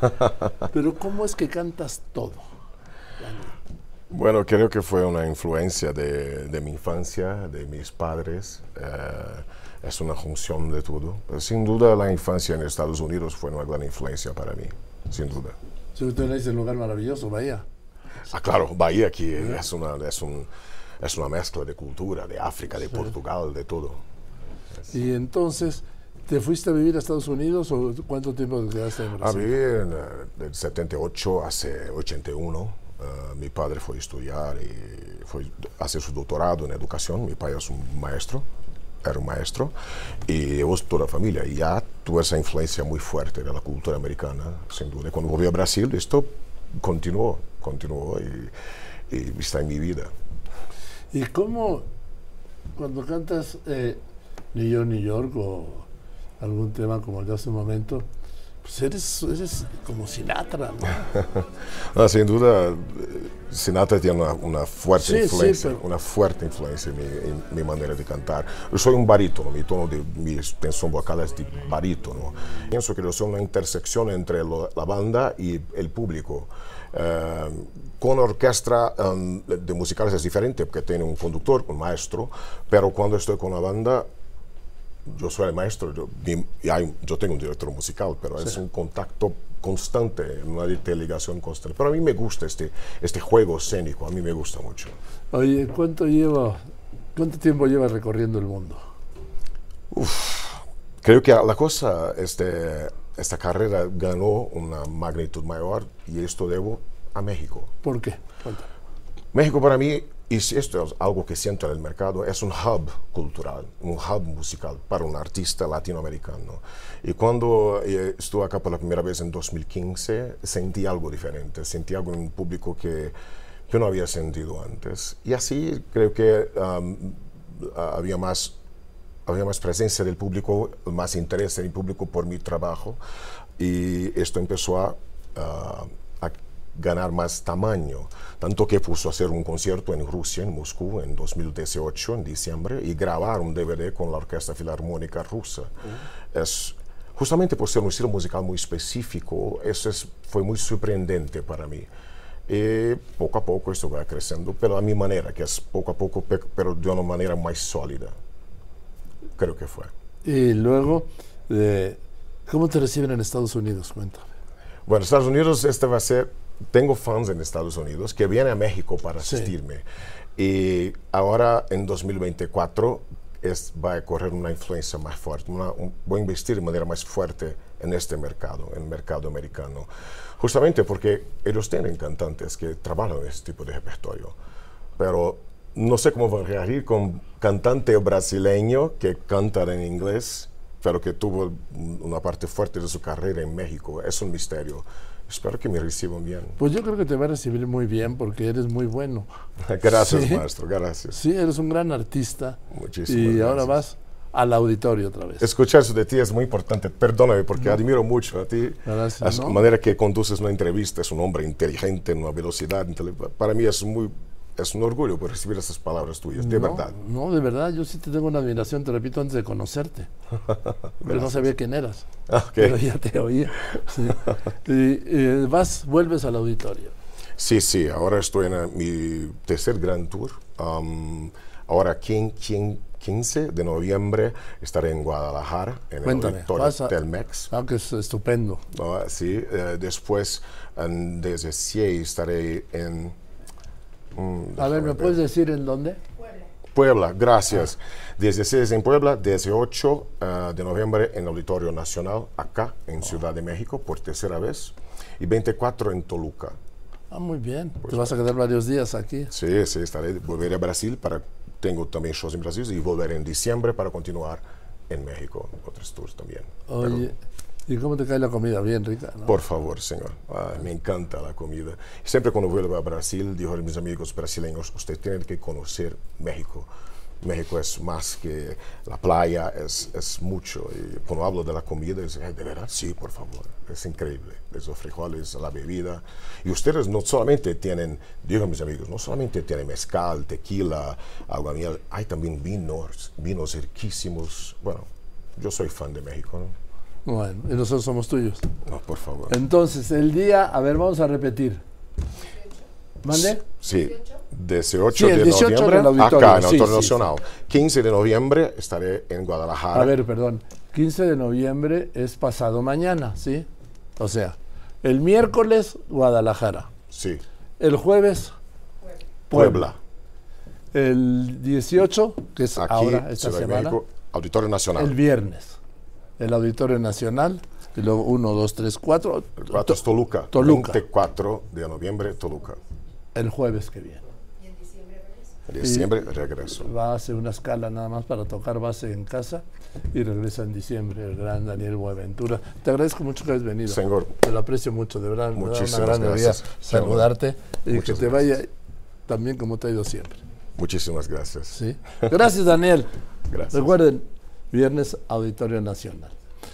Pero ¿cómo es que cantas todo? Bueno, creo que fue una influencia de, de mi infancia, de mis padres. Eh, es una junción de todo. Pero sin duda la infancia en Estados Unidos fue una gran influencia para mí, sin duda. Si usted dice un lugar maravilloso, Bahía. Ah, claro, Bahía aquí es una, es, un, es una mezcla de cultura, de África, de Portugal, de todo. Y entonces, ¿te fuiste a vivir a Estados Unidos o cuánto tiempo quedaste en A Brasil? vivir en eh, del 78 hace 81. eh, mi padre fue a estudiar y fue a hacer su doctorado en educación. Mi padre es un maestro, era un maestro, y llevó toda la familia. Y ya tuve esa influencia muy fuerte de la cultura americana, sin duda. Y cuando volví a Brasil, esto continuó, continuó y, y está en mi vida. ¿Y cómo, cuando cantas eh, New York, New York o algún tema como el de hace un momento, pues eres, eres como Sinatra, ¿no? No, sin duda, Sinatra tiene una, una fuerte Sí, sí, influencia, pero- una fuerte influencia en mi, en mi manera de cantar. Yo soy un barítono, mi tono de mi extensión vocal es de barítono. Pienso que yo soy una intersección entre lo- la banda y el público. Eh, con orquesta em, de musicales es diferente porque tiene un conductor, un maestro, pero cuando estoy con la banda yo soy el maestro, yo, hay- yo tengo un director musical, pero es un contacto constante, una interligación constante. Pero a mí me gusta este, este juego escénico, a mí me gusta mucho. Oye, ¿cuánto lleva, cuánto tiempo llevas recorriendo el mundo? Creo que la cosa, este, esta carrera ganó una magnitud mayor y esto debo a México. ¿Por qué? Cuéntame. México para mí, y si esto es algo que siento en el mercado, es un hub cultural, un hub musical para un artista latinoamericano. Y cuando eh, estuve acá por la primera vez en 2015, sentí algo diferente, sentí algo en un público que yo no había sentido antes. Y así creo que um, había más había más presencia del público, más interés del público por mi trabajo y esto empezó a, a ganar más tamaño, tanto que puso a hacer un concierto en Rusia, en Moscú, en 2018, en diciembre, y grabar un DVD con la Orquesta Filarmónica Rusa. Es, justamente por ser un estilo musical muy específico, eso es- fue muy sorprendente para mí. Y poco a poco esto va creciendo, pero a mi manera, que es poco a poco, pe- pero de una manera más sólida. Creo que fue. Y luego, eh, ¿cómo te reciben en Estados Unidos? Cuéntame. Bueno, Estados Unidos, este va a ser, tengo fans en Estados Unidos que vienen a México para Sí. asistirme. Y ahora en 2024 es, va a correr una influencia más fuerte, una- un- voy a investir de manera más fuerte en este mercado, en el mercado americano. Justamente porque ellos tienen cantantes que trabajan en este tipo de repertorio. Pero no sé cómo van a reagir con cantante brasileño que canta en inglés, pero que tuvo un- una parte fuerte de su carrera en México. Es un misterio. Espero que me reciban bien. Pues yo creo que te va a recibir muy bien porque eres muy bueno. Gracias, Sí. maestro. Gracias. Sí, eres un gran artista. Muchísimas Y ahora vas al auditorio otra vez. Escuchar eso de ti es muy importante. Perdóname porque admiro mucho a ti. Gracias, La ¿no? manera que conduces una entrevista es un hombre inteligente, en una velocidad. Para mí es muy es un orgullo por recibir esas palabras tuyas, de no, verdad. No, de verdad, yo sí te tengo una admiración, te repito, antes de conocerte. Pero no sabía quién eras. Ah, ok. Pero ya te oía. sí. Y, eh, vas, vuelves al auditorio. Sí, sí, ahora estoy en eh, mi tercer gran tour. Um, ahora, quin- quin- 15 de noviembre, estaré en Guadalajara, en Cuéntame, el auditorio Telmex. Ah, que es estupendo. ¿no? Sí, eh, después, en 16, estaré en... mm, A ver, ¿me puedes decir en dónde? Puebla, gracias. 16 en Puebla, 18 eh, de noviembre en Auditorio Nacional, acá en Ciudad de México, por tercera vez, y 24 en Toluca. Ah, muy bien. Pues te vas a quedar varios días aquí. Sí, sí, estaré, volveré a Brasil para, tengo también shows en Brasil y volveré en diciembre para continuar en México, otros tours también. Oye, ¿y cómo te cae la comida? Bien rica, ¿no? Por favor, señor. Me encanta la comida. Siempre cuando vuelvo a Brasil, digo a mis amigos brasileños, usted tiene que conocer México. México es más que la playa, es, mucho. Y cuando hablo de la comida, es, "Ay, de verdad, sí, por favor. Es increíble. Los frijoles, la bebida. Y ustedes no solamente tienen, digo a mis amigos, no solamente tienen mezcal, tequila, agua miel, hay también vinos, vinos riquísimos. Bueno, yo soy fan de México, ¿no? Bueno, y nosotros somos tuyos. No, por favor. Entonces, el día, a ver, vamos a repetir. ¿Mande? Sí, 18 Sí, el de 18 noviembre acá en el sí, Nacional. 15 de noviembre estaré en Guadalajara. A ver, perdón. 15 de noviembre es pasado mañana, ¿sí? O sea, el miércoles, Guadalajara. Sí, El jueves, Puebla. El 18, que es Aquí, ahora, esta Ciudad semana. México, Auditorio Nacional. El viernes. El Auditorio Nacional. Y luego 1, 2, 3, 4. El cuatro es Toluca. Toluca. 24 de noviembre, Toluca. El jueves que viene. En diciembre regreso. Va a hacer una escala nada más para tocar base en casa y regresa en diciembre el gran Daniel Buenaventura. Te agradezco mucho que hayas venido. Señor. Te lo aprecio mucho, de verdad. una Muchísimas gran gracias. saludarte y que te vaya también como te ha ido siempre. Muchísimas gracias. ¿sí? Gracias, Daniel. Gracias. Recuerden, viernes Auditorio Nacional.